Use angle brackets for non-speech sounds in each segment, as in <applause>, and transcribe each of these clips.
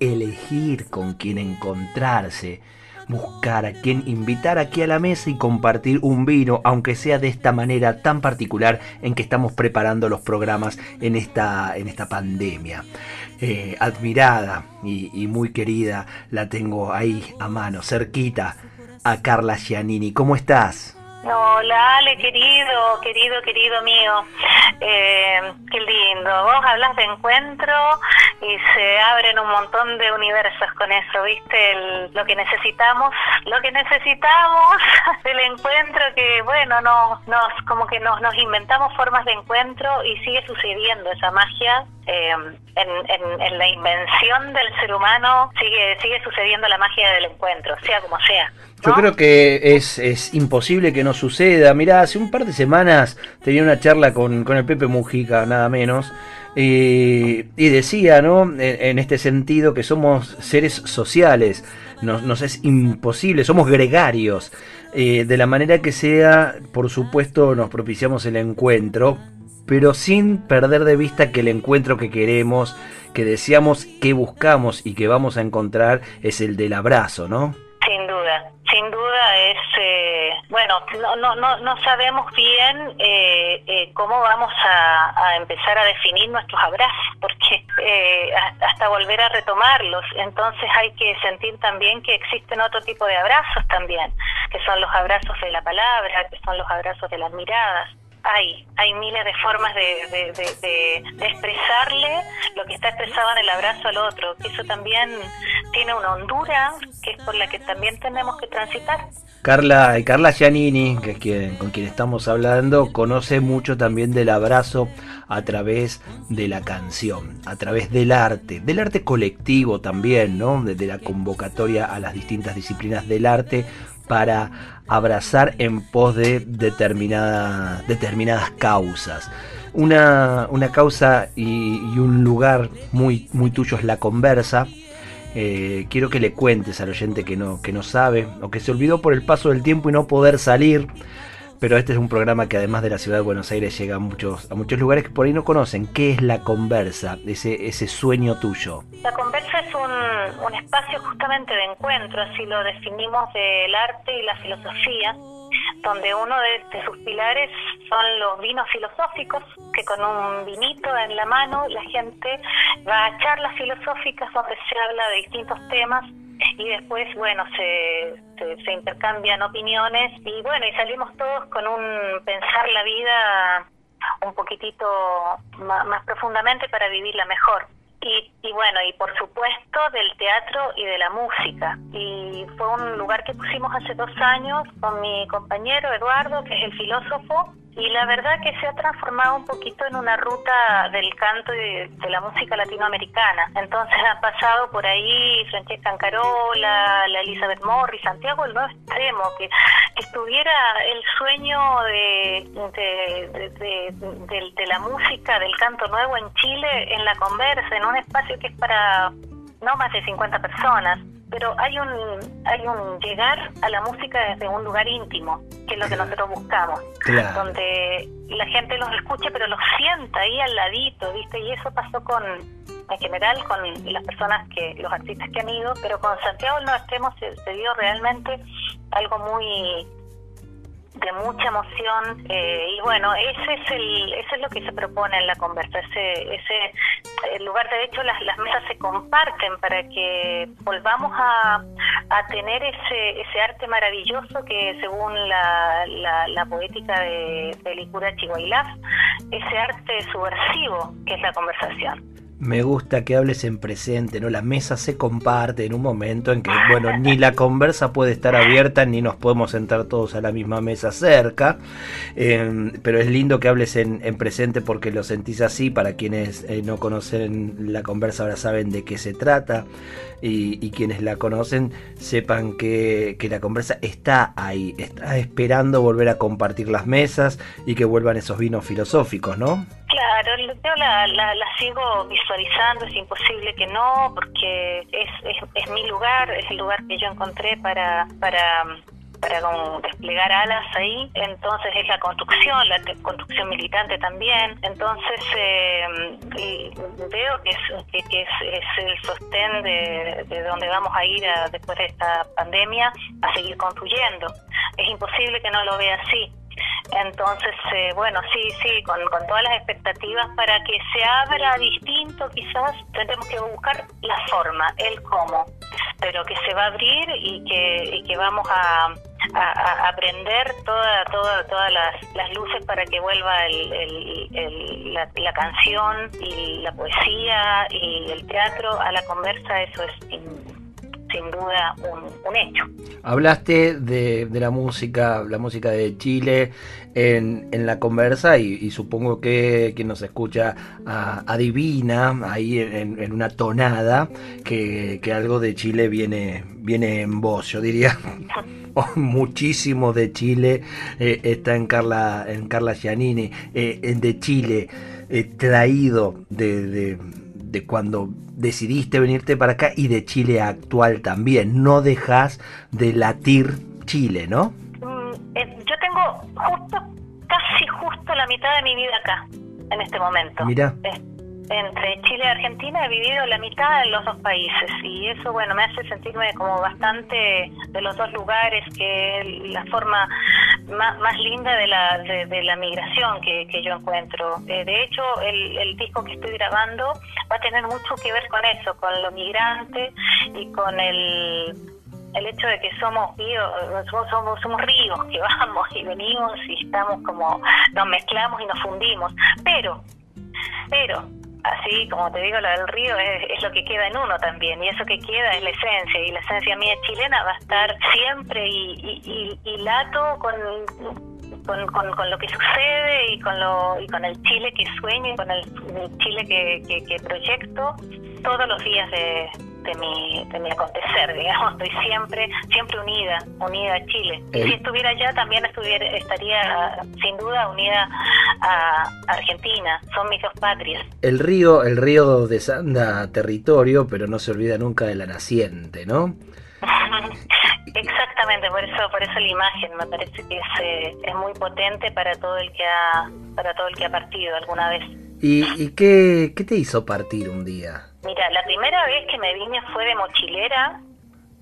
Elegir con quién encontrarse, buscar a quien invitar aquí a la mesa y compartir un vino, aunque sea de esta manera tan particular en que estamos preparando los programas en esta, en esta pandemia. Eh, admirada y, y muy querida, la tengo ahí a mano, cerquita a Carla Giannini. ¿Cómo estás? Hola, Ale, querido, querido, querido mío. Eh, qué lindo. Vos hablas de encuentro y se abren un montón de universos con eso, ¿viste? lo que necesitamos, lo que necesitamos <laughs> del encuentro que, bueno, no, nos, como que nos, nos inventamos formas de encuentro y sigue sucediendo esa magia. Eh, en, en, la invención del ser humano sigue, sigue sucediendo la magia del encuentro, sea como sea. Yo creo que es, es, imposible que no suceda. Mirá, hace un par de semanas tenía una charla con, con el Pepe Mujica, nada menos, y, decía, ¿no? En, este sentido, que somos seres sociales, nos, nos es imposible, somos gregarios. Eh, de la manera que sea, por supuesto, nos propiciamos el encuentro, pero sin perder de vista que el encuentro que queremos, que deseamos, que buscamos y que vamos a encontrar es el del abrazo, ¿no? Sin duda, sin duda es, eh, bueno, no, no, no, sabemos bien eh, eh, cómo vamos a, empezar a definir nuestros abrazos, porque hasta volver a retomarlos, entonces hay que sentir también que existen otro tipo de abrazos también, que son los abrazos de la palabra, que son los abrazos de las miradas hay, hay miles de formas de, expresarle lo que está expresado en el abrazo al otro, que eso también tiene una hondura que es por la que también tenemos que transitar. Carla, Carla Giannini, que es quien, con quien estamos hablando, conoce mucho también del abrazo a través de la canción, a través del arte, del arte colectivo también, ¿no? Desde la convocatoria a las distintas disciplinas del arte para abrazar en pos de determinadas causas. Una, causa y, un lugar muy, muy tuyo es la conversa. Eh, quiero que le cuentes al oyente que no, que no sabe o que se olvidó por el paso del tiempo y no poder salir pero este es un programa que además de la ciudad de Buenos Aires llega a muchos, a muchos lugares que por ahí no conocen. ¿Qué es la conversa, ese, ese sueño tuyo? La conversa es un, un espacio justamente de encuentro, así lo definimos del arte y la filosofía, donde uno de, sus pilares son los vinos filosóficos, que con un vinito en la mano la gente va a charlas filosóficas donde se habla de distintos temas y después, bueno, se, se, intercambian opiniones y bueno, y salimos todos con un pensar la vida un poquitito más, profundamente para vivirla mejor. Y, y, bueno, y por supuesto del teatro y de la música. Y fue un lugar que pusimos hace dos años con mi compañero Eduardo, que es el filósofo, y la verdad que se ha transformado un poquito en una ruta del canto y de, la música latinoamericana. Entonces han pasado por ahí Francesca Ancarola, la Elizabeth Morris, Santiago el Nuevo Extremo, que, estuviera el sueño de, de, la música, del canto nuevo en Chile, en la conversa, en un espacio que es para no más de 50 personas pero hay un, hay un llegar a la música desde un lugar íntimo, que es lo que nosotros buscamos, donde la gente los escuche, pero los sienta ahí al ladito, ¿viste? Y eso pasó con, en general con las personas que, los artistas que han ido, pero con Santiago del Nuevo Extremo se, se dio realmente algo muy de mucha emoción eh, y bueno ese es el eso es lo que se propone en la conversa ese ese lugar de hecho las, mesas se comparten para que volvamos a, a tener ese ese arte maravilloso que según la, la, poética de, de Licura ese arte subversivo que es la conversación me gusta que hables en presente, ¿no? La mesa se comparte en un momento en que, bueno, ni la conversa puede estar abierta, ni nos podemos sentar todos a la misma mesa cerca. Em, pero es lindo que hables en, presente porque lo sentís así. Para quienes eh, no conocen la conversa ahora saben de qué se trata. Y, quienes la conocen sepan que, que la conversa está ahí, está esperando volver a compartir las mesas y que vuelvan esos vinos filosóficos, ¿no? Claro, yo la, la, la, sigo visualizando, es imposible que no, porque es, es, es, mi lugar, es el lugar que yo encontré para, para, para desplegar alas ahí. Entonces es la construcción, la construcción militante también. Entonces eh, veo que, es, que, es, es, el sostén de, de donde vamos a ir después de esta pandemia a seguir construyendo. Es imposible que no lo vea así. Entonces, eh, bueno, sí, sí, con, todas las expectativas para que se abra distinto, quizás tendremos que buscar la forma, el cómo, pero que se va a abrir y que, y que vamos a, a, aprender toda, toda, todas las, las, luces para que vuelva el, la, la, canción y la poesía y el teatro a la conversa, eso es sin duda un, hecho. Hablaste de, la música, la música de Chile en, en la conversa y, supongo que quien nos escucha adivina ahí en, una tonada que, algo de Chile viene, viene en voz, yo diría. <laughs> Oh, muchísimo de Chile eh, está en Carla en Carla Giannini eh, de Chile eh, traído de de cuando decidiste venirte para acá y de Chile actual también. No dejas de latir Chile, ¿no? Mm, eh, yo tengo justo, casi justo la mitad de mi vida acá, en este momento. Mira entre Chile y Argentina he vivido la mitad de los dos países y eso bueno me hace sentirme como bastante de los dos lugares que la forma más, linda de la de, la migración que, que, yo encuentro. Eh, de hecho el, el, disco que estoy grabando va a tener mucho que ver con eso con lo migrante y con el el hecho de que somos ríos, somos, somos ríos que vamos y venimos y estamos como nos mezclamos y nos fundimos. Pero pero así como te digo, lo del río es, lo que queda en uno también, y eso que queda es la esencia, y la esencia mía chilena va a estar siempre y, y, lato con, con, con, lo que sucede y con, lo, y con el Chile que sueño y con el, Chile que, que proyecto todos los días de, de mi, de mi acontecer, digamos, estoy siempre, siempre unida, unida a Chile. Si estuviera allá también estuviera, estaría sin duda unida a Argentina, son mis dos patrias. El río, el río desanda territorio, pero no se olvida nunca de la naciente, ¿no? <laughs> Exactamente, por eso, por eso la imagen me parece que es, eh, es muy potente para todo el que ha, para todo el que ha partido alguna vez. ¿Y, y qué, qué te hizo partir un día? Mira, la primera vez que me vine fue de mochilera,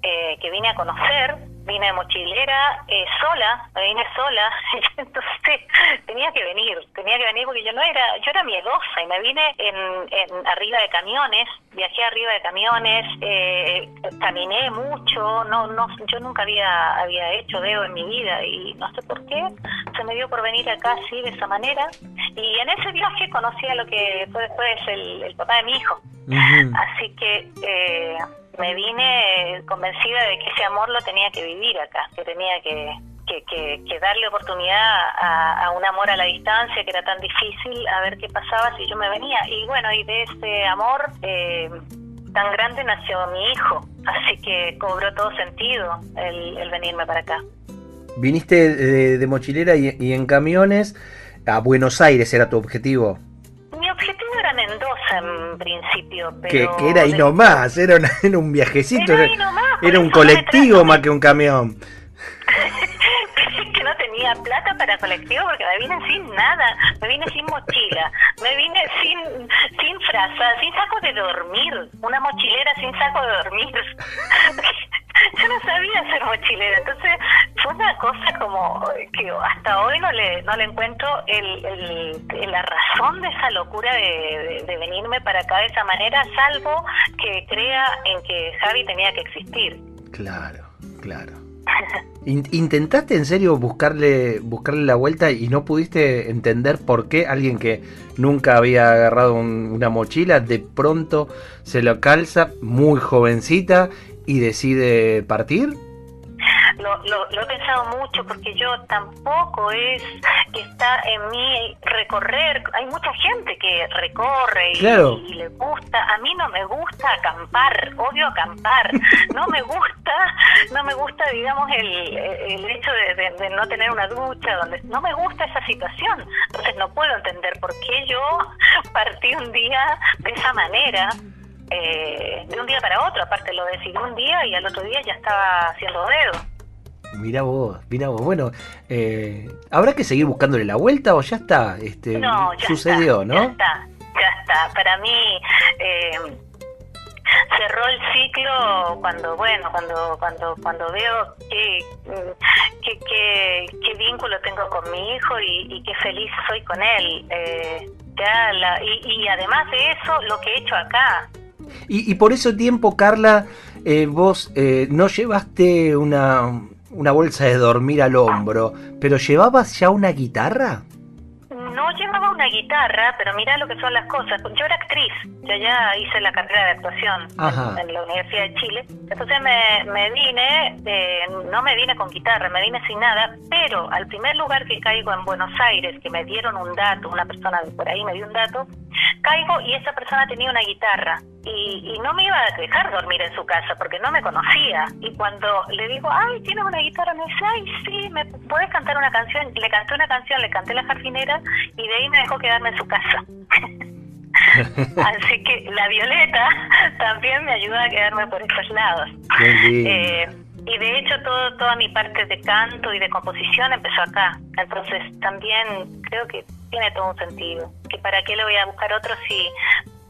eh, que vine a conocer, vine de mochilera eh, sola, me vine sola, <laughs> entonces tenía que venir, tenía que venir porque yo no era, yo era miedosa y me vine en, en arriba de camiones, viajé arriba de camiones, eh, caminé mucho, no, no, yo nunca había, había hecho dedo en mi vida y no sé por qué, se me dio por venir acá así de esa manera y en ese viaje conocí a lo que fue después el, el papá de mi hijo. Así que eh, me vine convencida de que ese amor lo tenía que vivir acá, que tenía que, que, darle oportunidad a, un amor a la distancia que era tan difícil, a ver qué pasaba si yo me venía. Y bueno, y de ese amor eh, tan grande nació mi hijo, así que cobró todo sentido el, venirme para acá. Viniste de, mochilera y, y en camiones a Buenos Aires, ¿era tu objetivo? Mendoza en principio. Pero que, era ahí nomás, era, era un viajecito, era, un colectivo más que un camión. <laughs> que no tenía plata para era colectivo porque me vine sin nada, me vine sin mochila, me vine sin, sin fraza, sin saco de dormir, una mochilera sin saco de dormir. <laughs> yo no sabía hacer mochilera, entonces fue una cosa como que hasta hoy no le, no le encuentro el, la razón de esa locura de, venirme para acá de esa manera, salvo que crea en que Javi tenía que existir. Claro, claro. <laughs> ¿Intentaste en serio buscarle, buscarle la vuelta y no pudiste entender por qué alguien que nunca había agarrado una mochila de pronto se lo calza muy jovencita y decide partir? Lo, lo, he pensado mucho porque yo tampoco es que está en mí recorrer. Hay mucha gente que recorre y, le gusta. A mí no me gusta acampar, odio acampar. No me gusta, no me gusta, digamos, el, el hecho de, no tener una ducha. donde No me gusta esa situación. Entonces no puedo entender por qué yo partí un día de esa manera eh, de un día para otro, aparte lo decidí un día y al otro día ya estaba haciendo dedo. Mira vos, mira vos. Bueno, eh, ¿habrá que seguir buscándole la vuelta o ya está? Este, no, ya sucedió, ¿no? Ya está, ya está. Para mí eh, cerró el ciclo cuando, bueno, cuando cuando cuando veo qué, qué, qué, vínculo tengo con mi hijo y, qué feliz soy con él. Eh, ya la, y, y además de eso, lo que he hecho acá, y, por ese tiempo, Carla, eh, vos eh, no llevaste una, una bolsa de dormir al hombro, pero ¿llevabas ya una guitarra? No una guitarra, pero mira lo que son las cosas. Yo era actriz, yo ya hice la carrera de actuación en, la Universidad de Chile. Entonces me, me vine, eh, no me vine con guitarra, me vine sin nada, pero al primer lugar que caigo en Buenos Aires, que me dieron un dato, una persona por ahí me dio un dato, caigo y esa persona tenía una guitarra y, no me iba a dejar dormir en su casa porque no me conocía. Y cuando le digo, ay, tienes una guitarra, me dice, ay, sí, ¿me puedes cantar una canción? Le canté una canción, le canté la jardinera y de ahí me dejó quedarme en su casa. <laughs> Así que la Violeta también me ayuda a quedarme por estos lados. Eh, y de hecho todo, toda mi parte de canto y de composición empezó acá. Entonces también creo que tiene todo un sentido. Que para qué le voy a buscar otro si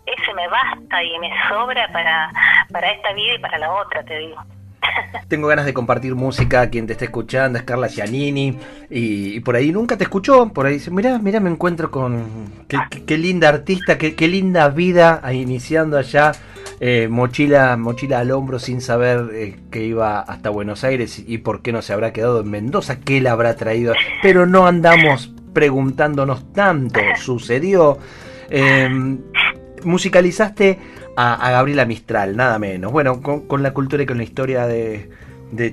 ese me basta y me sobra para, para esta vida y para la otra, te digo. <laughs> Tengo ganas de compartir música, quien te esté escuchando es Carla Giannini y, por ahí nunca te escuchó, por ahí dice, mira, mira, me encuentro con qué, linda artista, qué, linda vida iniciando allá, eh, mochila, mochila al hombro sin saber eh, que iba hasta Buenos Aires y por qué no se habrá quedado en Mendoza, qué la habrá traído, pero no andamos preguntándonos tanto, sucedió. Em, musicalizaste a, Gabriela Mistral, nada menos. Bueno, con, la cultura y con la historia de,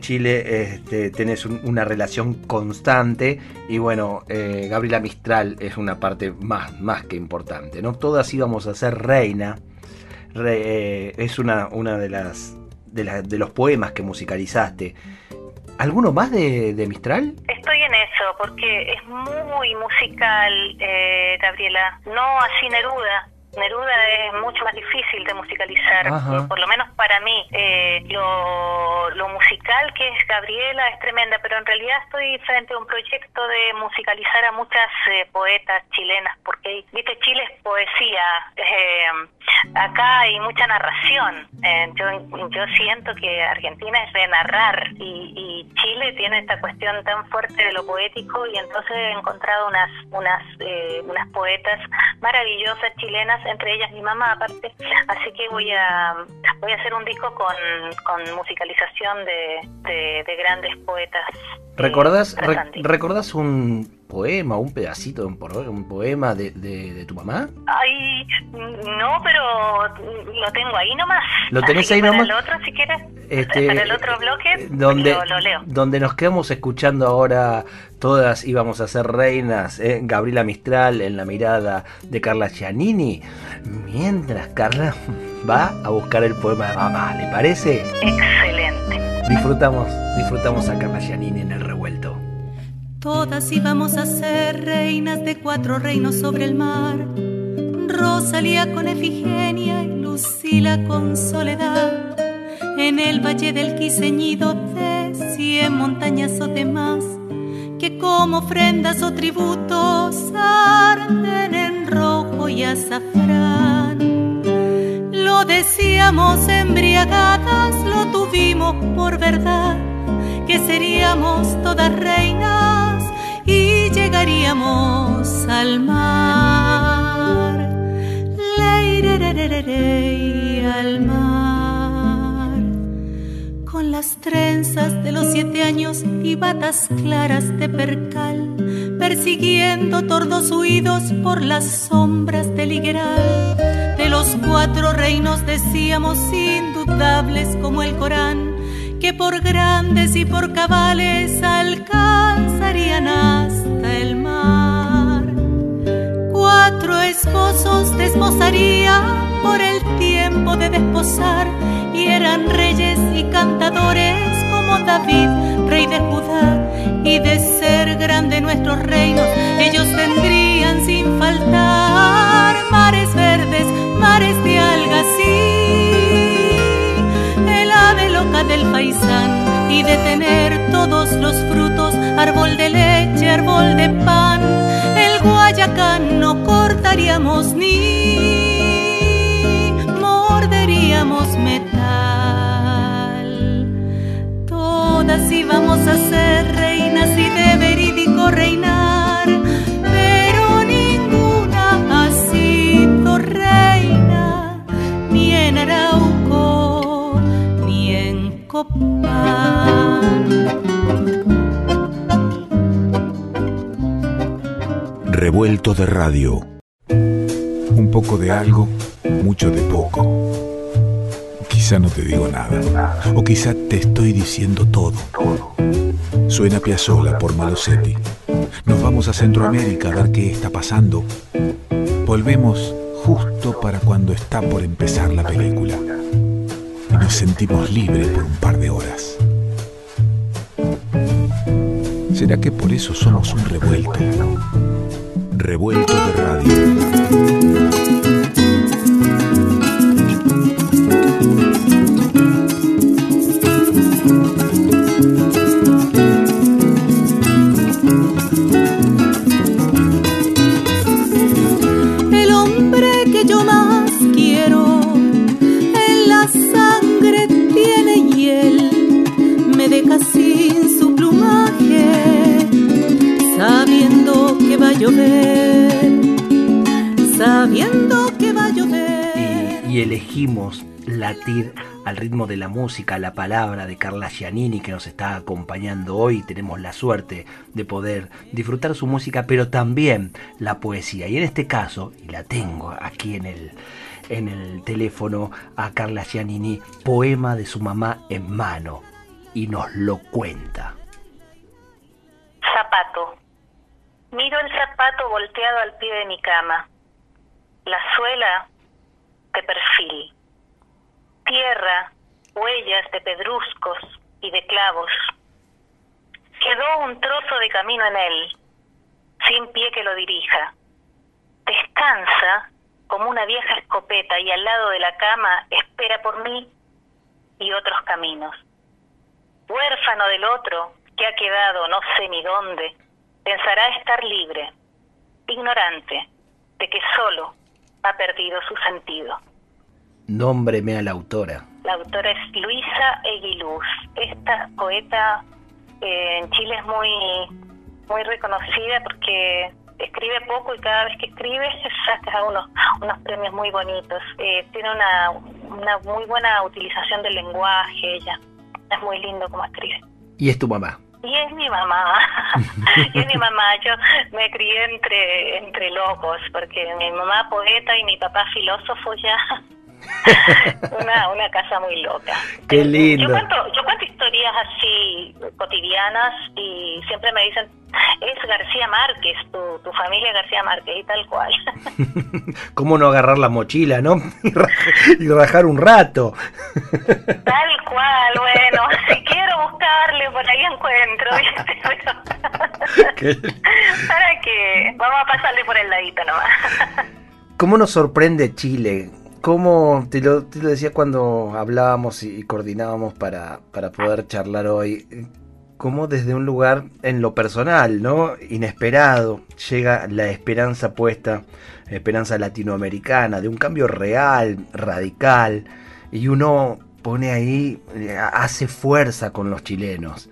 Chile este, tenés una relación constante y bueno, eh, Gabriela Mistral es una parte más, más que importante, ¿no? Todas íbamos a ser reina, eh, es una, una de las de, los poemas que musicalizaste. ¿Alguno más de, Mistral? Estoy en eso, porque es muy musical, eh, Gabriela. No así Neruda. Neruda es mucho más difícil de musicalizar, por lo menos para mí. Eh, lo, lo, musical que es Gabriela es tremenda, pero en realidad estoy frente a un proyecto de musicalizar a muchas eh, poetas chilenas, porque, viste, Chile es poesía. Eh, acá hay mucha narración. yo, yo siento que Argentina es de narrar y, y, Chile tiene esta cuestión tan fuerte de lo poético y entonces he encontrado unas, unas, unas poetas maravillosas chilenas entre ellas mi mamá aparte, así que voy a voy a hacer un disco con, con musicalización de, de, grandes poetas. ¿Recordás, ¿Recordás un poema, un pedacito de un, poema de, de, tu mamá? Ay, no, pero lo tengo ahí nomás. ¿Lo tenés ahí nomás? Para el otro, si quieres, este, para el otro bloque, donde, lo, leo. Donde nos quedamos escuchando ahora, todas íbamos a ser reinas, ¿eh? Gabriela Mistral en la mirada de Carla Giannini, mientras Carla va a buscar el poema de mamá, ¿le parece? Excelente. Disfrutamos, disfrutamos a Carla Giannini en el revuelto. Todas íbamos a ser reinas de cuatro reinos sobre el mar. Rosalía con Efigenia y Lucila con Soledad. En el valle del Quiseñido de cien montañas o de más, que como ofrendas o tributos arden en rojo y azafrán. Lo decíamos embriagadas, lo tuvimos por verdad, que seríamos todas reinas llegaríamos al mar. Leirerererey al mar. Con las trenzas de los siete años y batas claras de percal, persiguiendo tordos huidos por las sombras del higueral. De los cuatro reinos decíamos indudables como el Corán, que por grandes y por cabales alcanzarían hasta el mar. Cuatro esposos desposaría por el tiempo de desposar y eran reyes y cantadores como David, rey de Judá. Y de ser grande nuestros reinos, ellos tendrían sin faltar mares verdes, mares de algas del faisán y de tener todos los frutos, árbol de leche, árbol de pan, el guayacán no cortaríamos ni morderíamos metal. Todas íbamos a Revuelto de radio. Un poco de algo, mucho de poco. Quizá no te digo nada, o quizá te estoy diciendo todo. Suena Piazzola por Malosetti. Nos vamos a Centroamérica a ver qué está pasando. Volvemos justo para cuando está por empezar la película. Nos sentimos libres por un par de horas. ¿Será que por eso somos un revuelto? Revuelto de radio. Llover, sabiendo que va a llover. Y, y elegimos latir al ritmo de la música, la palabra de Carla Giannini que nos está acompañando hoy. Tenemos la suerte de poder disfrutar su música, pero también la poesía. Y en este caso, y la tengo aquí en el, en el teléfono a Carla Giannini, poema de su mamá en mano. Y nos lo cuenta. Zapato. Miro el zapato volteado al pie de mi cama. La suela de perfil tierra, huellas de pedruscos y de clavos. Quedó un trozo de camino en él, sin pie que lo dirija. Descansa como una vieja escopeta y al lado de la cama espera por mí y otros caminos. Huérfano del otro que ha quedado no sé ni dónde, pensará estar libre, ignorante de que solo ha perdido su sentido. Nómbreme a la autora. La autora es Luisa Eguiluz. Esta poeta eh, en Chile es muy, muy reconocida porque escribe poco y cada vez que escribe <laughs> saca unos, unos premios muy bonitos. Eh, tiene una, una muy buena utilización del lenguaje, ella. Es muy lindo como escribe. ¿Y es tu mamá? Y es mi mamá, <laughs> y es mi mamá, yo me crié entre, entre locos, porque mi mamá poeta y mi papá filósofo ya <laughs> una, una casa muy loca. Qué lindo. Yo cuento, yo cuento historias así cotidianas y siempre me dicen, es García Márquez, tu, tu familia García Márquez y tal cual. <laughs> ¿Cómo no agarrar la mochila, no? Y rajar, un rato. Tal cual, bueno, si buscarle, por ahí encuentro, <laughs> ¿viste? Pero... ¿Para qué? Vamos a pasarle por el ladito nomás. ¿Cómo nos sorprende Chile? ¿Cómo te lo, te lo decía cuando hablábamos y, y coordinábamos para, para poder charlar hoy? cómo desde un lugar en lo personal, ¿no? Inesperado, llega la esperanza puesta, esperanza latinoamericana, de un cambio real, radical, y uno pone ahí, eh, hace fuerza con los chilenos.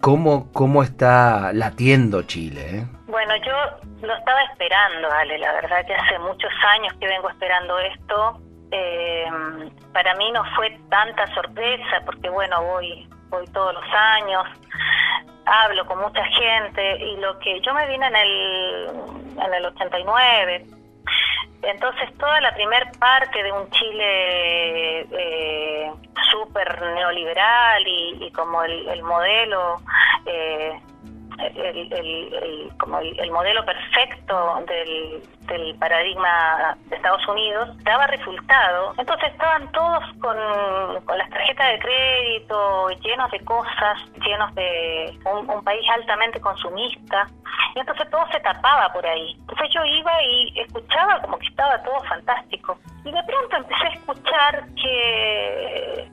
¿Cómo, cómo está latiendo Chile? Eh? Bueno, yo lo estaba esperando, Ale, la verdad que hace muchos años que vengo esperando esto. Eh, para mí no fue tanta sorpresa porque, bueno, voy, voy todos los años, hablo con mucha gente y lo que yo me vine en el, en el 89, entonces toda la primer parte de un Chile eh, súper neoliberal y, como el, modelo eh, el, modelo perfecto del, paradigma de Estados Unidos daba resultado. Entonces estaban todos con, las tarjetas de crédito llenos de cosas, llenos de un, país altamente consumista. Y entonces todo se tapaba por ahí. Entonces yo iba y escuchaba estaba todo fantástico. Y de pronto empecé a escuchar que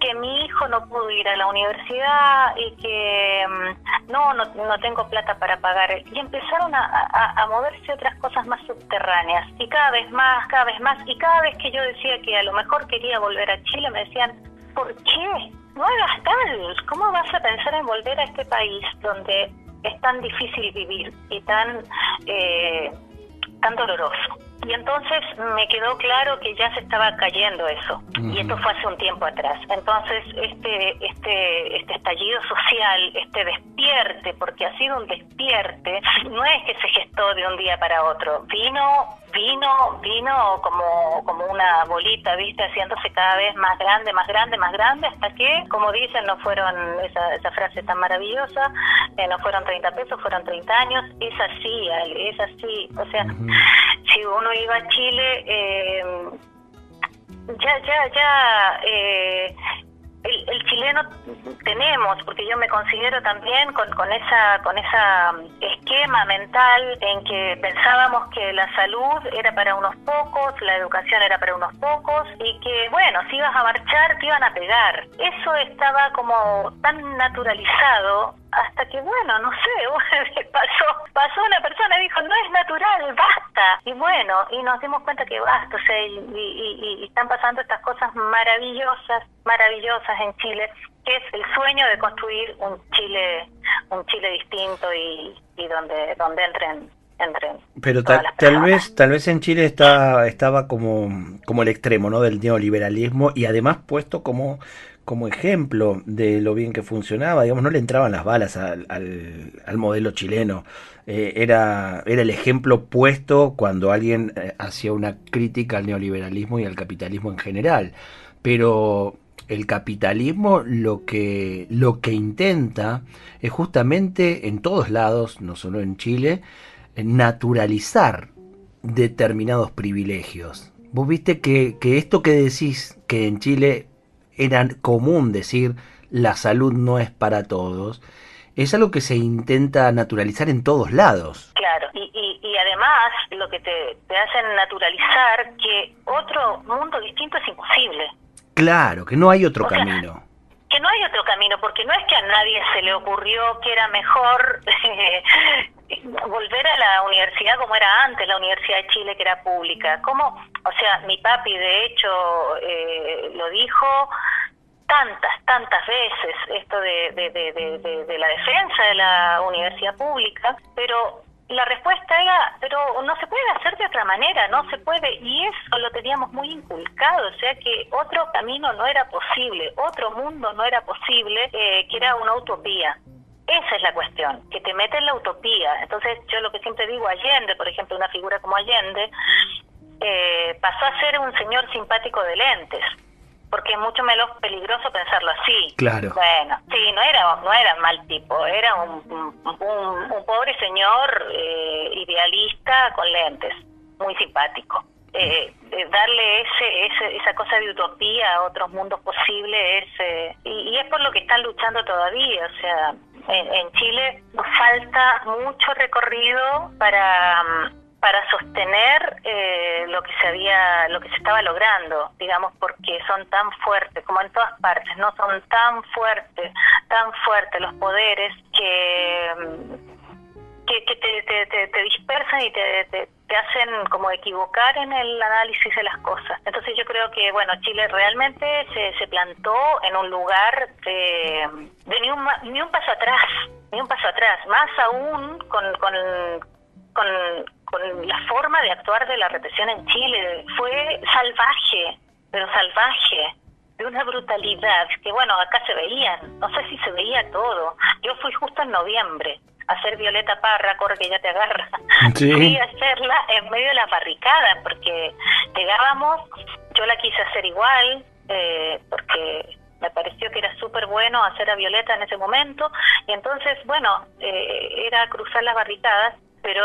que mi hijo no pudo ir a la universidad y que mm, no, no, no tengo plata para pagar. Y empezaron a, a, moverse otras cosas más subterráneas. Y cada vez más, cada vez más. Y cada vez que yo decía que a lo mejor quería volver a Chile, me decían, ¿por qué? No hagas tal. ¿Cómo vas a pensar en volver a este país donde es tan difícil vivir y tan, eh, tan doloroso? Y entonces me quedó claro que ya se estaba cayendo eso. Y esto fue hace un tiempo atrás. Entonces, este, este, este estallido social, este despierte, porque ha sido un despierte, no es que se gestó de un día para otro. Vino vino, vino como, como una bolita, viste, haciéndose cada vez más grande, más grande, más grande, hasta que, como dicen, no fueron, esa, esa frase tan maravillosa, eh, no fueron 30 pesos, fueron 30 años, es así, es así, o sea, si uno iba a Chile, eh, ya, ya, ya, eh, el, chileno tenemos, porque yo me considero también con, con esa con esa esquema mental en que pensábamos que la salud era para unos pocos, la educación era para unos pocos y que bueno, si ibas a marchar te iban a pegar. Eso estaba como tan naturalizado hasta que bueno, no sé, <laughs> pasó, pasó una persona y dijo, no es natural, basta. Y bueno, y nos dimos cuenta que basta, o sea, y, y, están pasando estas cosas maravillosas, maravillosas en Chile, que es el sueño de construir un Chile, un Chile distinto y, y donde, donde entren entren pero tal, tal vez tal vez en Chile está, estaba como, como el extremo ¿no? del neoliberalismo y además puesto como como ejemplo de lo bien que funcionaba, digamos, no le entraban las balas al, al, modelo chileno. Eh, era, era el ejemplo puesto cuando alguien eh, hacía una crítica al neoliberalismo y al capitalismo en general. Pero el capitalismo lo que, lo que intenta es justamente en todos lados, no solo en Chile, naturalizar determinados privilegios. Vos viste que, que esto que decís que en Chile era común decir la salud no es para todos, es algo que se intenta naturalizar en todos lados. Claro, y, y, además lo que te, te hacen naturalizar que otro mundo distinto es imposible. Claro, que no hay otro camino. que no hay otro camino, porque no es que a nadie se le ocurrió que era mejor <laughs> volver a la universidad como era antes, la Universidad de Chile, que era pública. ¿Cómo? O sea, mi papi, de hecho, eh, lo dijo tantas, tantas veces, esto de, de, la defensa de la universidad pública, pero la respuesta era, pero no se puede hacer de otra manera, no se puede, y eso lo teníamos muy inculcado, o sea que otro camino no era posible, otro mundo no era posible, eh, que era una utopía. Esa es la cuestión, que te mete en la utopía. Entonces, yo lo que siempre digo, Allende, por ejemplo, una figura como Allende, eh, pasó a ser un señor simpático de lentes, porque es mucho menos peligroso pensarlo así. Claro. Bueno, sí, no era, no era mal tipo, era un, un, pobre señor eh, idealista con lentes, muy simpático. Eh, darle ese, ese, esa cosa de utopía a otros mundos posibles es, y, y, es por lo que están luchando todavía, o sea, en, Chile nos falta mucho recorrido para, para sostener eh, lo que se había lo que se estaba logrando digamos porque son tan fuertes como en todas partes no son tan fuertes tan fuertes los poderes que que, te, te, te, dispersan y te, te, hacen como equivocar en el análisis de las cosas. Entonces yo creo que, bueno, Chile realmente se, se plantó en un lugar de, de ni, un, ni un paso atrás, ni un paso atrás, más aún con, con, con con la forma de actuar de la represión en Chile. Fue salvaje, pero salvaje, de una brutalidad que, bueno, acá se veían, no sé si se veía todo. Yo fui justo en noviembre hacer Violeta Parra, corre que ya te agarra. <laughs> Fui a hacerla en medio de la barricada, porque llegábamos, yo la quise hacer igual, eh, porque me pareció que era súper bueno hacer a Violeta en ese momento, y entonces, bueno, eh, era cruzar las barricadas, pero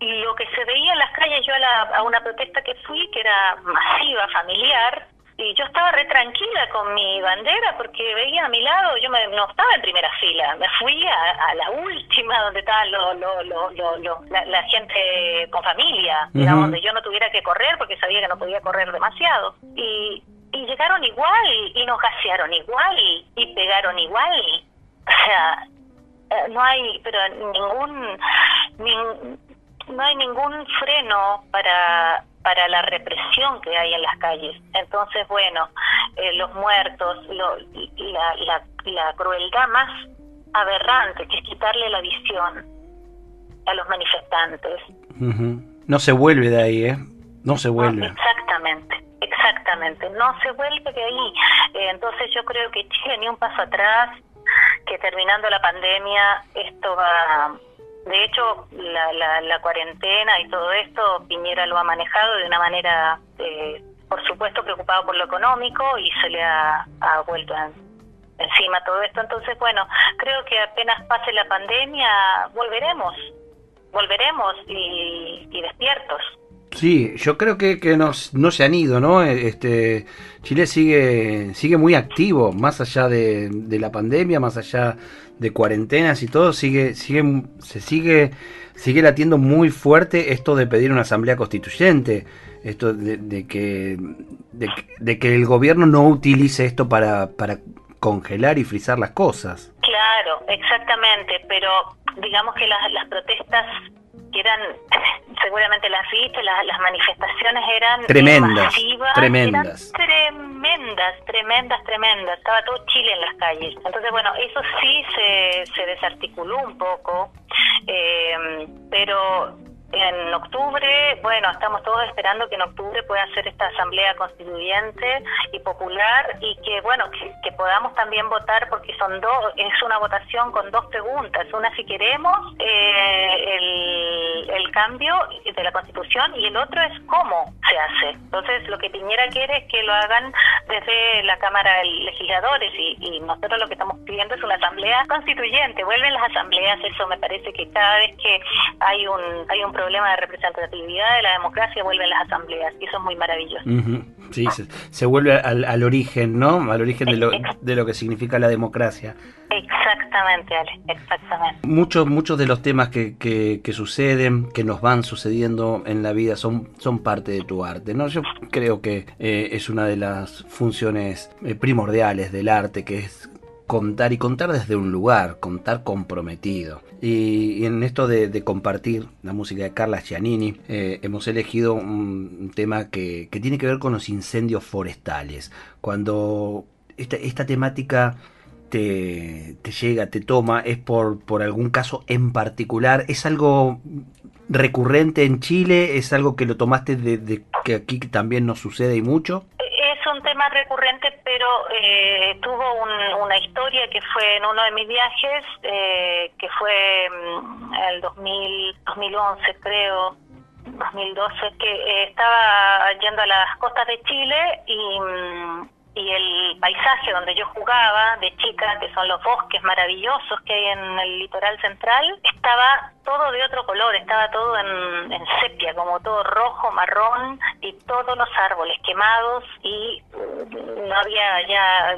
lo que se veía en las calles, yo a, una protesta que fui, que era masiva, familiar, y yo estaba re tranquila con mi bandera porque veía a mi lado, yo me, no estaba en primera fila, me fui a, la última donde estaba lo, lo, lo, la, gente con familia, donde yo no tuviera que correr porque sabía que no podía correr demasiado. Y, y llegaron igual y nos gasearon igual y pegaron igual. <laughs> O sea, eh, no hay, pero ningún, ningún no hay ningún freno para, para la represión que hay en las calles. Entonces, bueno, eh, los muertos, lo, la, la, la, crueldad más aberrante, que es quitarle la visión a los manifestantes. No se vuelve de ahí, ¿eh? No se vuelve. exactamente, exactamente. No se vuelve de ahí. Eh, entonces yo creo que Chile ni un paso atrás, que terminando la pandemia esto va de hecho, la, la, la, cuarentena y todo esto, Piñera lo ha manejado de una manera, eh, por supuesto, preocupado por lo económico y se le ha, vuelto encima todo esto. Entonces, bueno, creo que apenas pase la pandemia, volveremos, volveremos y, y despiertos. Sí, yo creo que, que nos, no se han ido, ¿no? Este, Chile sigue, sigue muy activo, más allá de, de la pandemia, más allá de cuarentenas y todo, sigue, sigue, se sigue, sigue latiendo muy fuerte esto de pedir una asamblea constituyente, esto de, que, de, que el gobierno no utilice esto para, para congelar y frizar las cosas. Claro, exactamente, pero digamos que las protestas que eran, <laughs> seguramente las viste, las, manifestaciones eran tremendas, tremendas. tremendas, tremendas, tremendas. Estaba todo Chile en las calles. Entonces, bueno, eso sí se, se desarticuló un poco, eh, pero en octubre, bueno, estamos todos esperando que en octubre pueda ser esta asamblea constituyente y popular y que, bueno, que, podamos también votar porque son dos, es una votación con dos preguntas. Una si queremos eh, el, el cambio de la constitución y el otro es cómo se hace. Entonces, lo que Piñera quiere es que lo hagan desde la Cámara de Legisladores y, y nosotros lo que estamos pidiendo es una asamblea constituyente. Vuelven las asambleas, eso me parece que cada vez que hay un, hay un problema de representatividad de la democracia vuelven las asambleas y eso es muy maravilloso. Sí, se, vuelve al, origen, ¿no? Al origen de lo, de lo que significa la democracia. Exactamente, Ale, exactamente. Muchos, muchos de los temas que, que, suceden, que nos van sucediendo en la vida, son, son parte de tu arte, ¿no? Yo creo que eh, es una de las funciones eh, primordiales del arte, que es contar y contar desde un lugar, contar comprometido. Y, en esto de, compartir la música de Carla Giannini, eh, hemos elegido un, tema que, tiene que ver con los incendios forestales. Cuando esta, esta temática te, te, llega, te toma, es por, por algún caso en particular, es algo recurrente en Chile, es algo que lo tomaste de que aquí también nos sucede y mucho un tema recurrente, pero eh, tuvo una historia que fue en uno de mis viajes, eh, que fue mm, el 2000, 2011 creo, 2012, que eh, estaba yendo a las costas de Chile y, mm, y el paisaje donde yo jugaba de chica, que son los bosques maravillosos que hay en el litoral central, estaba todo de otro color, estaba todo en, en sepia, como todo rojo, marrón y todos los árboles quemados y no había ya,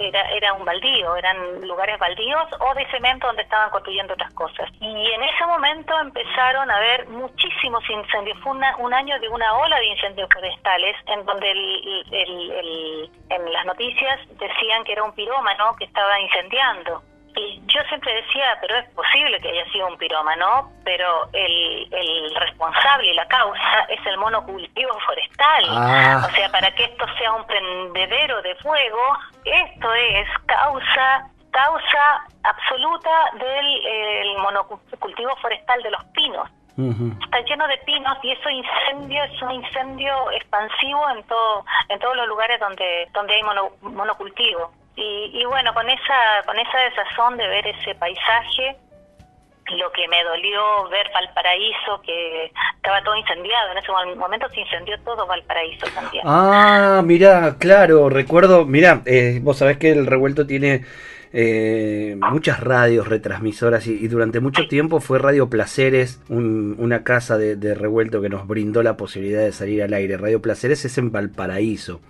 era, era un baldío, eran lugares baldíos o de cemento donde estaban construyendo otras cosas. Y en ese momento empezaron a haber muchísimos incendios, fue un año de una ola de incendios forestales en donde el, el, en las noticias decían que era un pirómano que estaba incendiando y yo siempre decía, pero es posible que haya sido un pirómano, pero el, el responsable y la causa es el monocultivo forestal. Ah. O sea, para que esto sea un prendedero de fuego, esto es causa causa absoluta del monocultivo forestal de los pinos. Está lleno de pinos y eso incendio es un incendio expansivo en todo en todos los lugares donde donde hay monocultivo. Y, bueno, con esa, con esa desazón de ver ese paisaje, lo que me dolió ver Valparaíso, que estaba todo incendiado, en ese momento se incendió todo Valparaíso también. Ah, mira, claro, recuerdo, mira, eh, vos sabés que el revuelto tiene eh, muchas radios retransmisoras y, durante mucho tiempo fue Radio Placeres, una casa de, revuelto que nos brindó la posibilidad de salir al aire. Radio Placeres es en Valparaíso.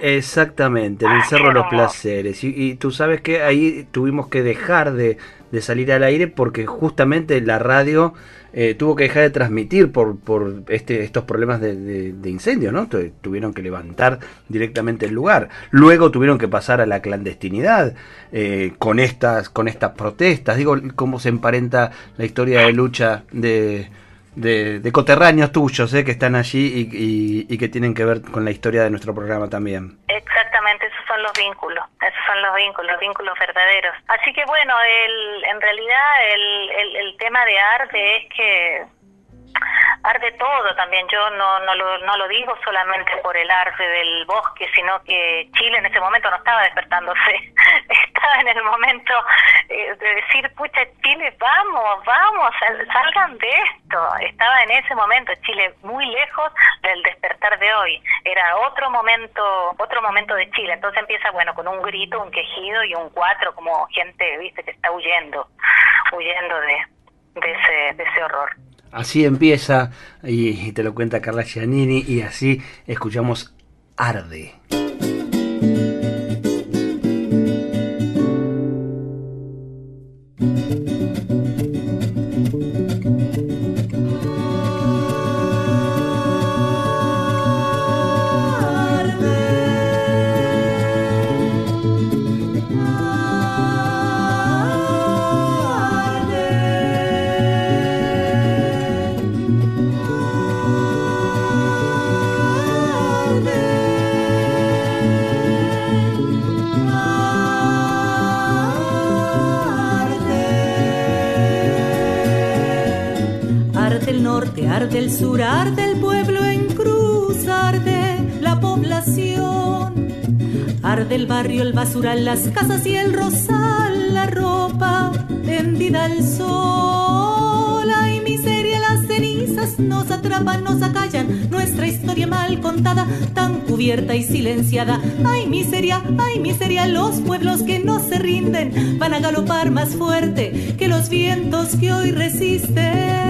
Exactamente, en el cerro Los Placeres. Y, tú sabes que ahí tuvimos que dejar de, de salir al aire porque justamente la radio eh, tuvo que dejar de transmitir por, por este, estos problemas de, de, incendio, ¿no? Tuvieron que levantar directamente el lugar. Luego tuvieron que pasar a la clandestinidad eh, con, estas, con estas protestas. Digo, cómo se emparenta la historia de lucha de, de, coterráneos tuyos eh, que están allí y, que tienen que ver con la historia de nuestro programa también. Exactamente, esos son los vínculos, esos son los vínculos, los vínculos verdaderos. Así que bueno, el, en realidad el, el tema de arte es que arde todo también. Yo no, no, lo, no lo digo solamente por el arte del bosque, sino que Chile en ese momento no estaba despertándose. <laughs> estaba en el momento eh, de decir, pucha, Chile, vamos, vamos, salgan de esto. Estaba en ese momento Chile muy lejos del despertar de hoy. Era otro momento, otro momento de Chile. Entonces empieza, bueno, con un grito, un quejido y un cuatro, como gente, viste, que está huyendo, huyendo de, de ese horror. Así empieza, y, te lo cuenta Carla Giannini, y así escuchamos Arde. Arde el barrio, el basural, las casas y el rosal, la ropa tendida al sol. Ay, miseria, las cenizas nos atrapan, nos acallan. Nuestra historia mal contada, tan cubierta y silenciada. Ay, miseria, ay, miseria, los pueblos que no se rinden van a galopar más fuerte que los vientos que hoy resisten.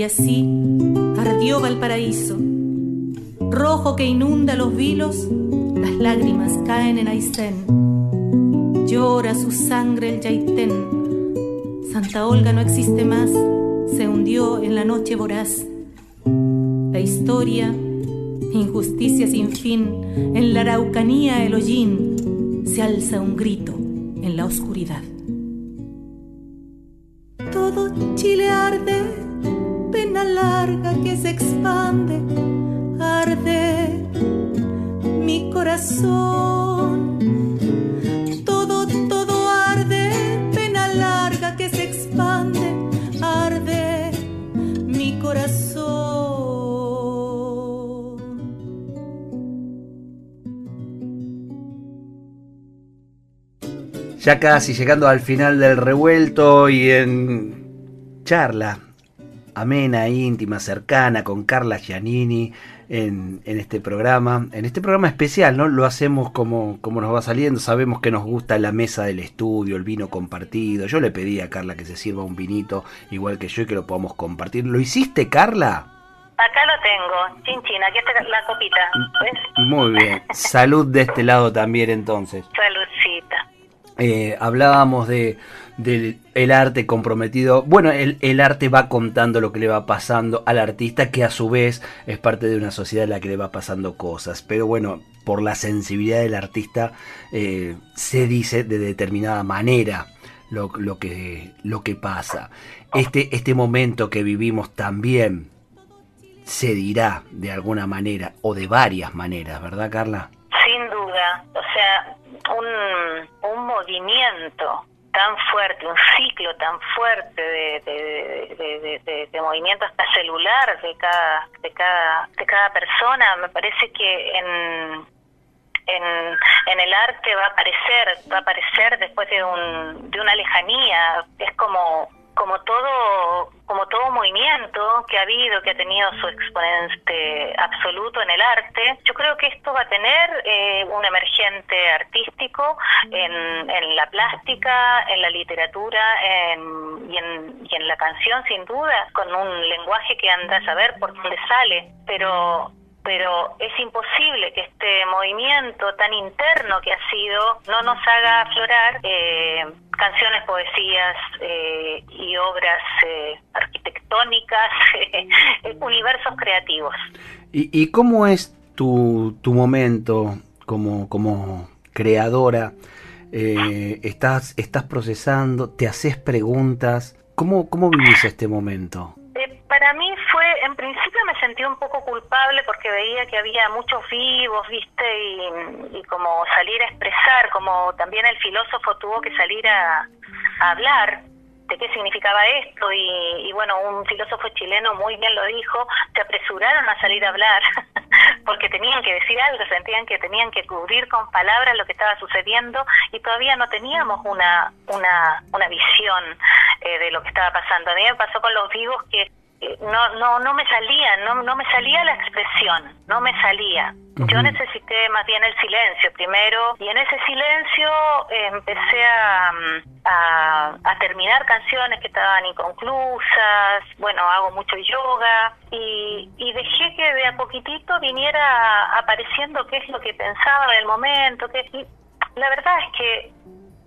Y así ardió Valparaíso. Rojo que inunda los vilos, las lágrimas caen en Aysén. Llora su sangre el Yaitén. Santa Olga no existe más, se hundió en la noche voraz. La historia, injusticia sin fin, en la Araucanía el hollín, se alza un grito en la oscuridad. Chile arde, carga que se expande, arde mi corazón. Todo, todo arde, pena larga que se expande, arde mi corazón. Ya casi llegando al final del revuelto y en charla amena, íntima, cercana con Carla Giannini en, este programa, en este programa especial, ¿no? Lo hacemos como, como nos va saliendo, sabemos que nos gusta la mesa del estudio, el vino compartido. Yo le pedí a Carla que se sirva un vinito igual que yo y que lo podamos compartir. ¿Lo hiciste, Carla? Acá lo tengo, chin chin, aquí está la copita. Muy bien, salud de este lado también entonces. Saludcita. Eh, hablábamos de del el arte comprometido. Bueno, el, arte va contando lo que le va pasando al artista, que a su vez es parte de una sociedad en la que le va pasando cosas. Pero bueno, por la sensibilidad del artista eh, se dice de determinada manera lo, lo, que, lo que pasa. Este, este momento que vivimos también se dirá de alguna manera o de varias maneras, ¿verdad, Carla? Sin duda. O sea, un, un movimiento tan fuerte, un ciclo tan fuerte de, de, de, movimiento hasta celular de cada, de cada, de cada persona, me parece que en, en, en el arte va a aparecer, va a aparecer después de, un, de una lejanía, es como como todo como todo movimiento que ha habido que ha tenido su exponente absoluto en el arte yo creo que esto va a tener eh, un emergente artístico en, en, la plástica en la literatura en, y, en, y en la canción sin duda con un lenguaje que anda a saber por dónde sale. Pero pero es imposible que este movimiento tan interno que ha sido no nos haga aflorar eh, canciones, poesías eh, y obras eh, arquitectónicas, <laughs> universos creativos. ¿Y, ¿Y, cómo es tu, tu momento como, como creadora? estás, estás procesando, te haces preguntas. ¿Cómo, ¿Cómo vivís este momento? Para mí fue, en principio me sentí un poco culpable porque veía que había muchos vivos, viste, y, como salir a expresar, como también el filósofo tuvo que salir a, hablar de qué significaba esto y, bueno, un filósofo chileno muy bien lo dijo, se apresuraron a salir a hablar <laughs> porque tenían que decir algo, sentían que tenían que cubrir con palabras lo que estaba sucediendo y todavía no teníamos una, una, una visión eh, de lo que estaba pasando. A mí me pasó con los vivos que no, no, no me salía, no, no me salía la expresión, no me salía. Yo necesité más bien el silencio primero y en ese silencio empecé a, a, terminar canciones que estaban inconclusas, bueno, hago mucho yoga y, y dejé que de a poquitito viniera apareciendo qué es lo que pensaba del momento. Que, y la verdad es que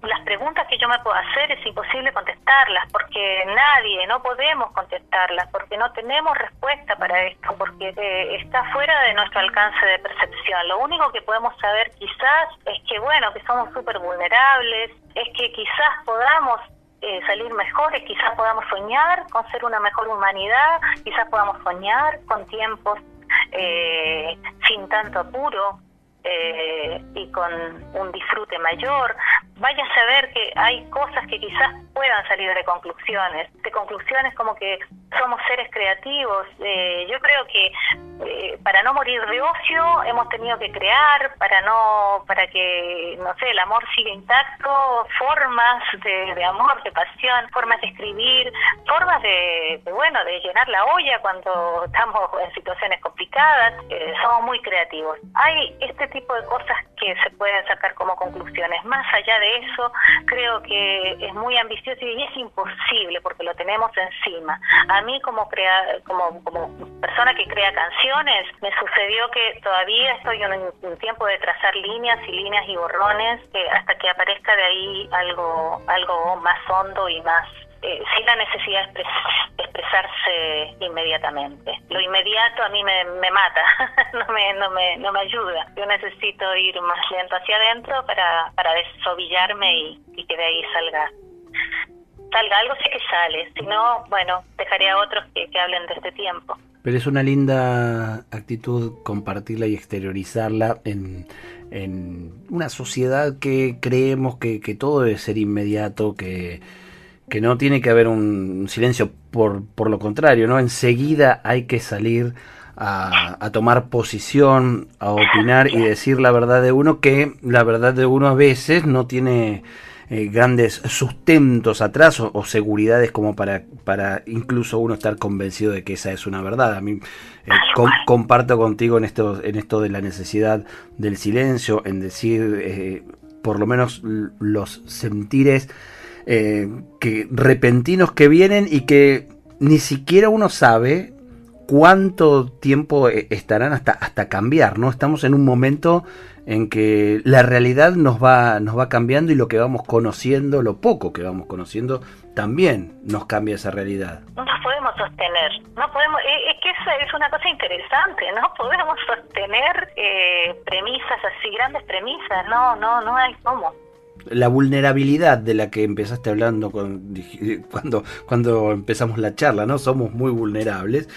las preguntas que yo me puedo hacer es imposible contestarlas porque nadie, no podemos contestarlas porque no tenemos respuesta para esto, porque eh, está fuera de nuestro alcance de percepción. Lo único que podemos saber quizás es que, bueno, que somos súper vulnerables, es que quizás podamos eh, salir mejores, quizás podamos soñar con ser una mejor humanidad, quizás podamos soñar con tiempos eh, sin tanto apuro, eh, y con un disfrute mayor. Vaya a saber que hay cosas que quizás puedan salir de conclusiones, de conclusiones como que somos seres creativos. Eh, yo creo que eh, para no morir de ocio hemos tenido que crear, para no, para que, no sé, el amor siga intacto, formas de, amor, de pasión, formas de escribir, formas de, bueno, de llenar la olla cuando estamos en situaciones complicadas. somos muy creativos. Hay este tipo de cosas que se pueden sacar como conclusiones. Más allá de eso, creo que es muy ambicioso y es imposible porque lo tenemos encima. A mí como crea, como, persona que crea canciones, me sucedió que todavía estoy en un, tiempo de trazar líneas y líneas y borrones eh, hasta que aparezca de ahí algo, algo más hondo y más eh, sin la necesidad de expresarse inmediatamente. Lo inmediato a mí me, me mata, <laughs> no, me, no, me, no me ayuda. Yo necesito ir más lento hacia adentro para, para desovillarme y, y que de ahí salga salga algo sé que sale, si no, bueno, dejaré a otros que, que hablen de este tiempo. Pero es una linda actitud compartirla y exteriorizarla en, en una sociedad que creemos que, que todo debe ser inmediato, que, que no tiene que haber un silencio, por, por lo contrario, ¿no? Enseguida hay que salir a, a, tomar posición, a opinar y decir la verdad de uno, que la verdad de uno a veces no tiene eh, grandes sustentos atrás o, seguridades como para, para incluso uno estar convencido de que esa es una verdad. A mí eh, comparto contigo en esto, en esto de la necesidad del silencio, en decir eh, por lo menos los sentires que repentinos que vienen y que ni siquiera uno sabe cuánto tiempo estarán hasta, hasta cambiar, ¿no? Estamos en un momento en que la realidad nos va, nos va cambiando y lo que vamos conociendo, lo poco que vamos conociendo, también nos cambia esa realidad. No podemos sostener, no podemos, eh, es que esa es una cosa interesante, no podemos sostener eh, premisas así, grandes premisas, no, no, no hay cómo la vulnerabilidad de la que empezaste hablando cuando, cuando empezamos la charla, ¿no? Somos muy vulnerables.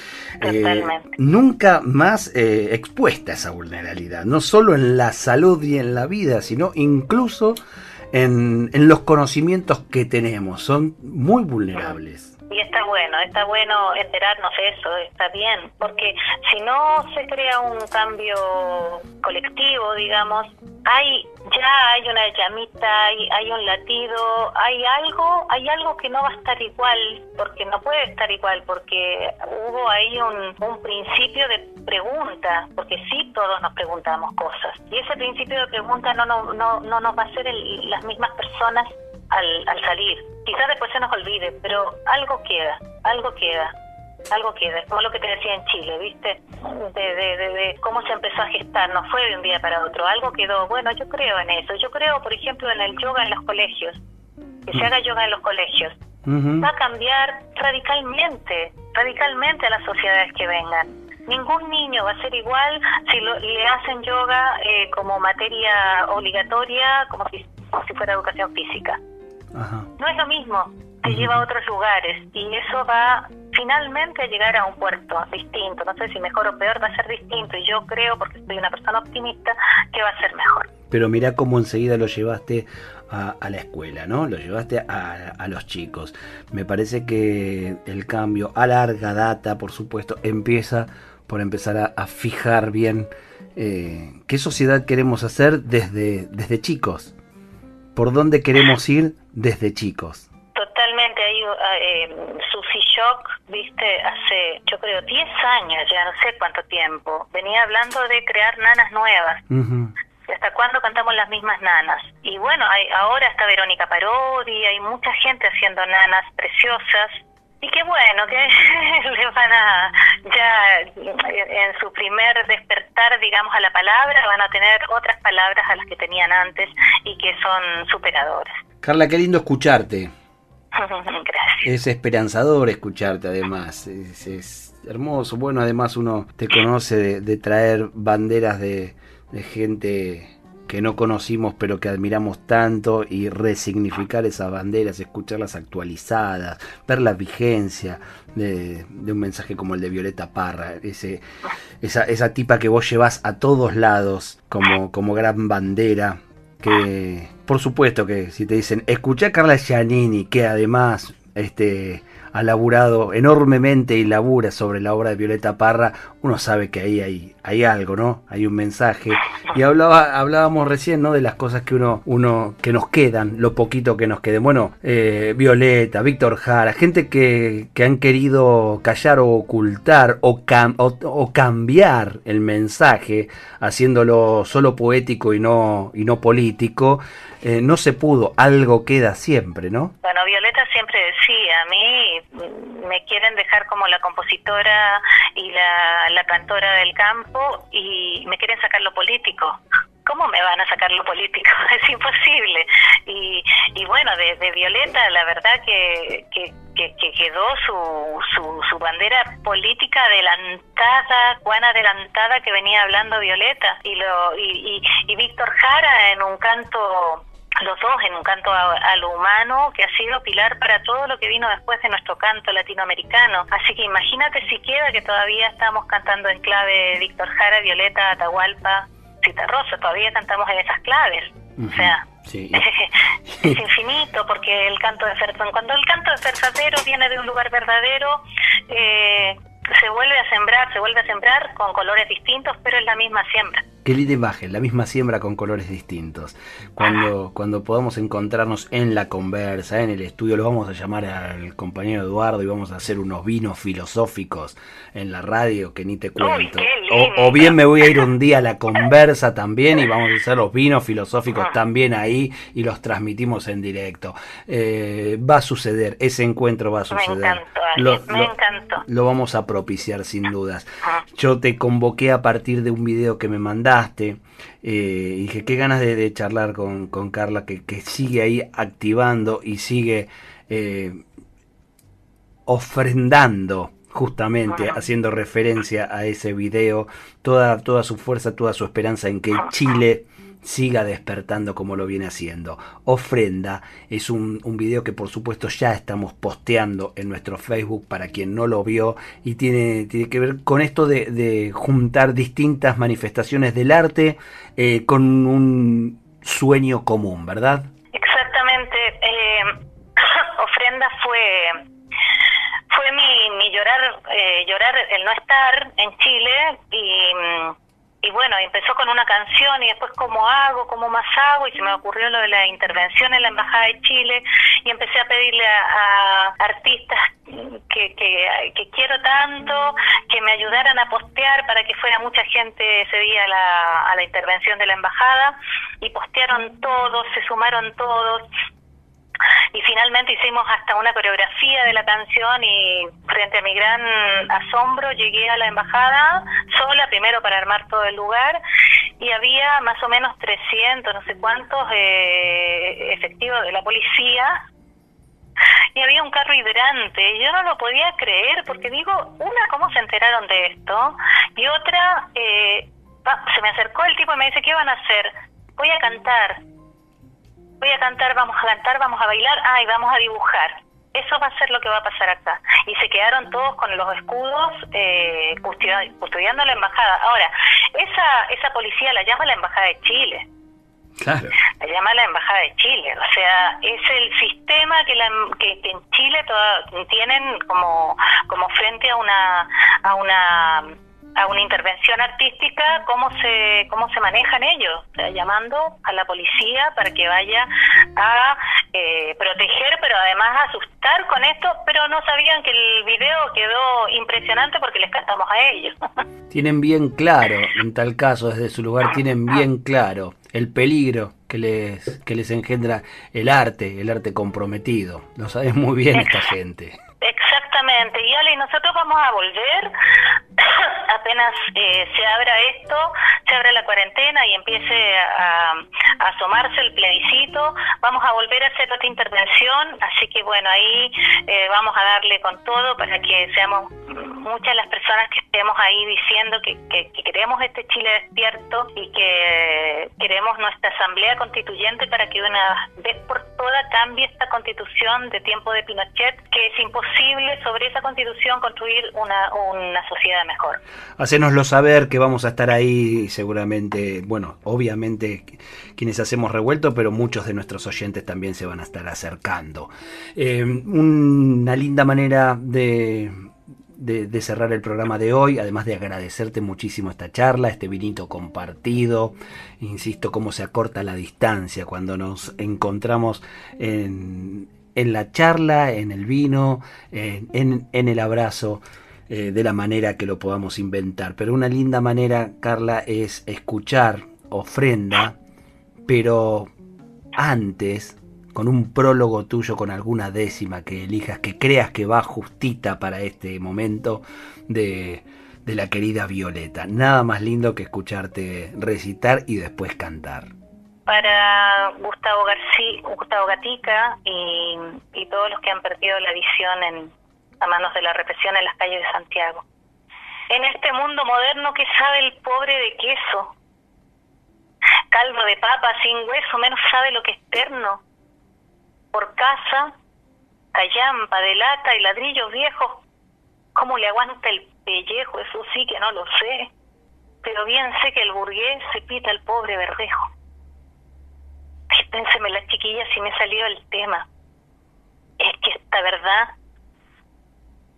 Eh, nunca más eh, expuesta esa vulnerabilidad, no solo en la salud y en la vida, sino incluso en, en los conocimientos que tenemos. Son muy vulnerables. Y está bueno, está bueno enterarnos de eso, está bien, porque si no se crea un cambio colectivo, digamos, hay ya hay una llamita, hay, hay un latido, hay algo, hay algo que no va a estar igual, porque no puede estar igual, porque hubo ahí un, un principio de pregunta, porque sí todos nos preguntamos cosas, y ese principio de pregunta no, no, no, no nos va a hacer las mismas personas al, al salir. Quizás después se nos olvide, pero algo queda, algo queda algo queda, como lo que te decía en Chile, ¿viste? De, de, de, cómo se empezó a gestar, no fue de un día para otro, algo quedó. Bueno, yo creo en eso. Yo creo, por ejemplo, en el yoga en los colegios, que se haga yoga en los colegios. Va a cambiar radicalmente, radicalmente a las sociedades que vengan. Ningún niño va a ser igual si le hacen yoga eh, como materia obligatoria, como si, como si fuera educación física. No es lo mismo, te lleva a otros lugares y eso va finalmente a llegar a un puerto distinto. No sé si mejor o peor va a ser distinto y yo creo, porque soy una persona optimista, que va a ser mejor. Pero mira cómo enseguida lo llevaste a, la escuela, ¿no? Lo llevaste a, los chicos. Me parece que el cambio a larga data, por supuesto, empieza por empezar a, fijar bien eh, qué sociedad queremos hacer desde, desde chicos. ¿Por dónde queremos ir desde chicos? Totalmente, ahí eh, Susi Shock, viste, hace yo creo 10 años, ya no sé cuánto tiempo, venía hablando de crear nanas nuevas. ¿Hasta cuándo cantamos las mismas nanas? Y bueno, hay, ahora está Verónica Parodi, hay mucha gente haciendo nanas preciosas. Y qué bueno que le van a, ya en su primer despertar, digamos, a la palabra, van a tener otras palabras a las que tenían antes y que son superadoras. Carla, qué lindo escucharte. <laughs> Es esperanzador escucharte además, es, hermoso. Bueno, además uno te conoce de, traer banderas de, gente que no conocimos pero que admiramos tanto y resignificar esas banderas, escucharlas actualizadas, ver la vigencia de, un mensaje como el de Violeta Parra, ese, esa, esa tipa que vos llevas a todos lados como, como gran bandera que por supuesto que si te dicen, escucha a Carla Giannini, que además este, ha laburado enormemente y labura sobre la obra de Violeta Parra, uno sabe que ahí hay, hay algo, ¿no? Hay un mensaje. Y hablaba, hablábamos recién, ¿no? De las cosas que uno, uno, que nos quedan, lo poquito que nos quede. Bueno, eh, Violeta, Víctor Jara, gente que, que, han querido callar o ocultar o, o, cambiar el mensaje, haciéndolo solo poético y no, y no político. Eh, no se pudo, algo queda siempre, ¿no? Bueno, Violeta siempre decía, a mí me quieren dejar como la compositora la, la cantora del campo y me quieren sacar lo político. ¿Cómo me van a sacar lo político? <laughs> Es imposible. Y, y bueno, de, Violeta, la verdad que, que, que, quedó su, su, su, bandera política adelantada, cuán adelantada que venía hablando Violeta. Y, lo, y, y Víctor Jara en un canto los dos en un canto a, lo humano que ha sido pilar para todo lo que vino después de nuestro canto latinoamericano. Así que imagínate si queda que todavía estamos cantando en clave Víctor Jara, Violeta, Atahualpa, Cita Rosa, todavía cantamos en esas claves. O sea, <laughs> es infinito porque el canto de cuando el canto de verdadero viene de un lugar verdadero, eh, se vuelve a sembrar, se vuelve a sembrar con colores distintos, pero es la misma siembra. qué linda imagen, la misma siembra con colores distintos. Cuando, cuando podamos encontrarnos en la conversa, en el estudio, lo vamos a llamar al compañero Eduardo y vamos a hacer unos vinos filosóficos en la radio que ni te cuento. o, bien me voy a ir un día a la conversa también y vamos a hacer los vinos filosóficos ah. también ahí y los transmitimos en directo. Eh, va a suceder, ese encuentro va a suceder. Me encantó, lo, me encantó. Lo vamos a propiciar sin dudas. Ah. Yo te convoqué a partir de un video que me mandaste. Eh, dije, qué ganas de, charlar con, con Carla, que, que, sigue ahí activando y sigue eh, ofrendando justamente haciendo referencia a ese video, toda, toda su fuerza, toda su esperanza en que Chile siga despertando como lo viene haciendo. Ofrenda es un, un, video que por supuesto ya estamos posteando en nuestro Facebook para quien no lo vio y tiene, tiene que ver con esto de, juntar distintas manifestaciones del arte eh, con un sueño común, ¿verdad? Exactamente. Eh, <coughs> ofrenda fue fue mi, mi llorar eh, llorar el no estar en Chile y bueno, empezó con una canción y después cómo hago, cómo más hago y se me ocurrió lo de la intervención en la Embajada de Chile y empecé a pedirle a, artistas que, que, quiero tanto que me ayudaran a postear para que fuera mucha gente ese día la, a la intervención de la Embajada y postearon todos, se sumaron todos y finalmente hicimos hasta una coreografía de la canción y frente a mi gran asombro llegué a la embajada sola primero para armar todo el lugar y había más o menos 300 no sé cuántos eh, efectivos de la policía. Y había un carro hidrante y yo no lo podía creer porque digo una cómo se enteraron de esto y otra eh, se me acercó el tipo y me dice qué van a hacer voy a cantar voy a cantar, vamos a cantar, vamos a bailar, ah, y vamos a dibujar. Eso va a ser lo que va a pasar acá. Y se quedaron todos con los escudos eh, custodiando la embajada. Ahora, esa, esa policía la llama la embajada de Chile. Claro. La llama la embajada de Chile. O sea, es el sistema que, la, que, en Chile tienen como, como frente a una, a una a una intervención artística, cómo se, cómo se manejan ellos, o sea, llamando a la policía para que vaya a eh, proteger, pero además asustar con esto, pero no sabían que el video quedó impresionante porque les cantamos a ellos. <laughs> Tienen bien claro, en tal caso, desde su lugar, tienen bien claro el peligro que les, que les engendra el arte, el arte comprometido. Lo sabe muy bien esta gente. Exactamente, y Ale, nosotros vamos a volver <coughs> apenas eh, se abra esto, se abra la cuarentena y empiece a, asomarse el plebiscito, vamos a volver a hacer otra intervención, así que bueno, ahí eh, vamos a darle con todo para que seamos muchas las personas que estemos ahí diciendo que, queremos este Chile despierto y que queremos nuestra asamblea constituyente para que una vez por todas cambie esta constitución de tiempo de Pinochet, que es imposible sobre esa constitución construir una, una sociedad mejor. Hacénoslo saber que vamos a estar ahí seguramente, bueno, obviamente quienes hacemos revuelto, pero muchos de nuestros oyentes también se van a estar acercando. Eh, una linda manera de cerrar el programa de hoy, además de agradecerte muchísimo esta charla, este vinito compartido, insisto, cómo se acorta la distancia cuando nos encontramos en, en la charla, en el vino, en el abrazo. Eh, de la manera que lo podamos inventar. Pero una linda manera, Carla, es escuchar ofrenda, pero antes con un prólogo tuyo con alguna décima que elijas, que creas que va justita para este momento de, la querida Violeta. Nada más lindo que escucharte recitar y después cantar. Para Gustavo García, Gustavo Gatica y, y todos los que han perdido la visión en, a manos de la represión en las calles de Santiago. En este mundo moderno, ¿qué sabe el pobre de queso? Calvo de papa sin hueso, menos sabe lo que es terno por casa, callampa de lata y ladrillos viejos, ¿cómo le aguanta el pellejo? Eso sí que no lo sé, pero bien sé que el burgués se pita al pobre verdejo. Pénseme las chiquillas si me salió el tema. Es que esta verdad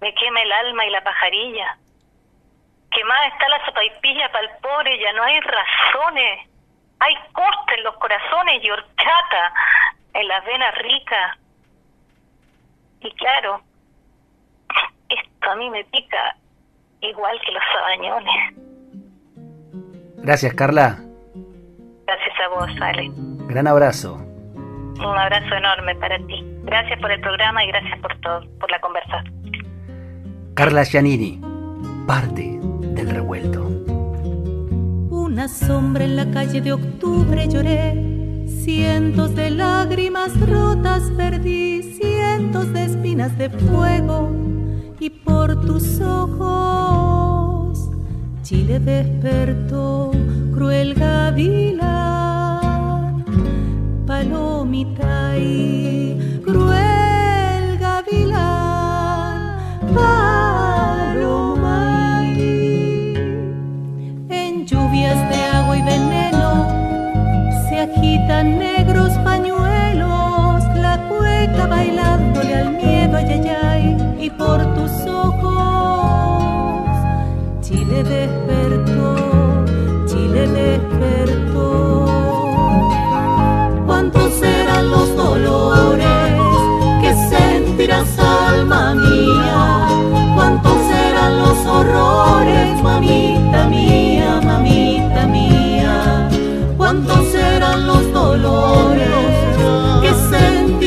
me quema el alma y la pajarilla, quemada está la sopaipilla para el pobre, ya no hay razones. Hay costa en los corazones y horchata en las venas ricas. Y claro, esto a mí me pica igual que los sabañones. Gracias, Carla. Gracias a vos, Ale. Gran abrazo. Un abrazo enorme para ti. Gracias por el programa y gracias por todo, por la conversación. Carla Giannini, parte del revuelto. Una sombra en la calle de octubre lloré, cientos de lágrimas rotas perdí, cientos de espinas de fuego y por tus ojos Chile despertó cruel gavilán, palomita y negros pañuelos, la cueca bailándole al miedo, ay, y por tus ojos Chile despertó, Chile despertó. ¿Cuántos serán los dolores que sentirás, alma mía? ¿Cuántos serán los horrores, mamita mía,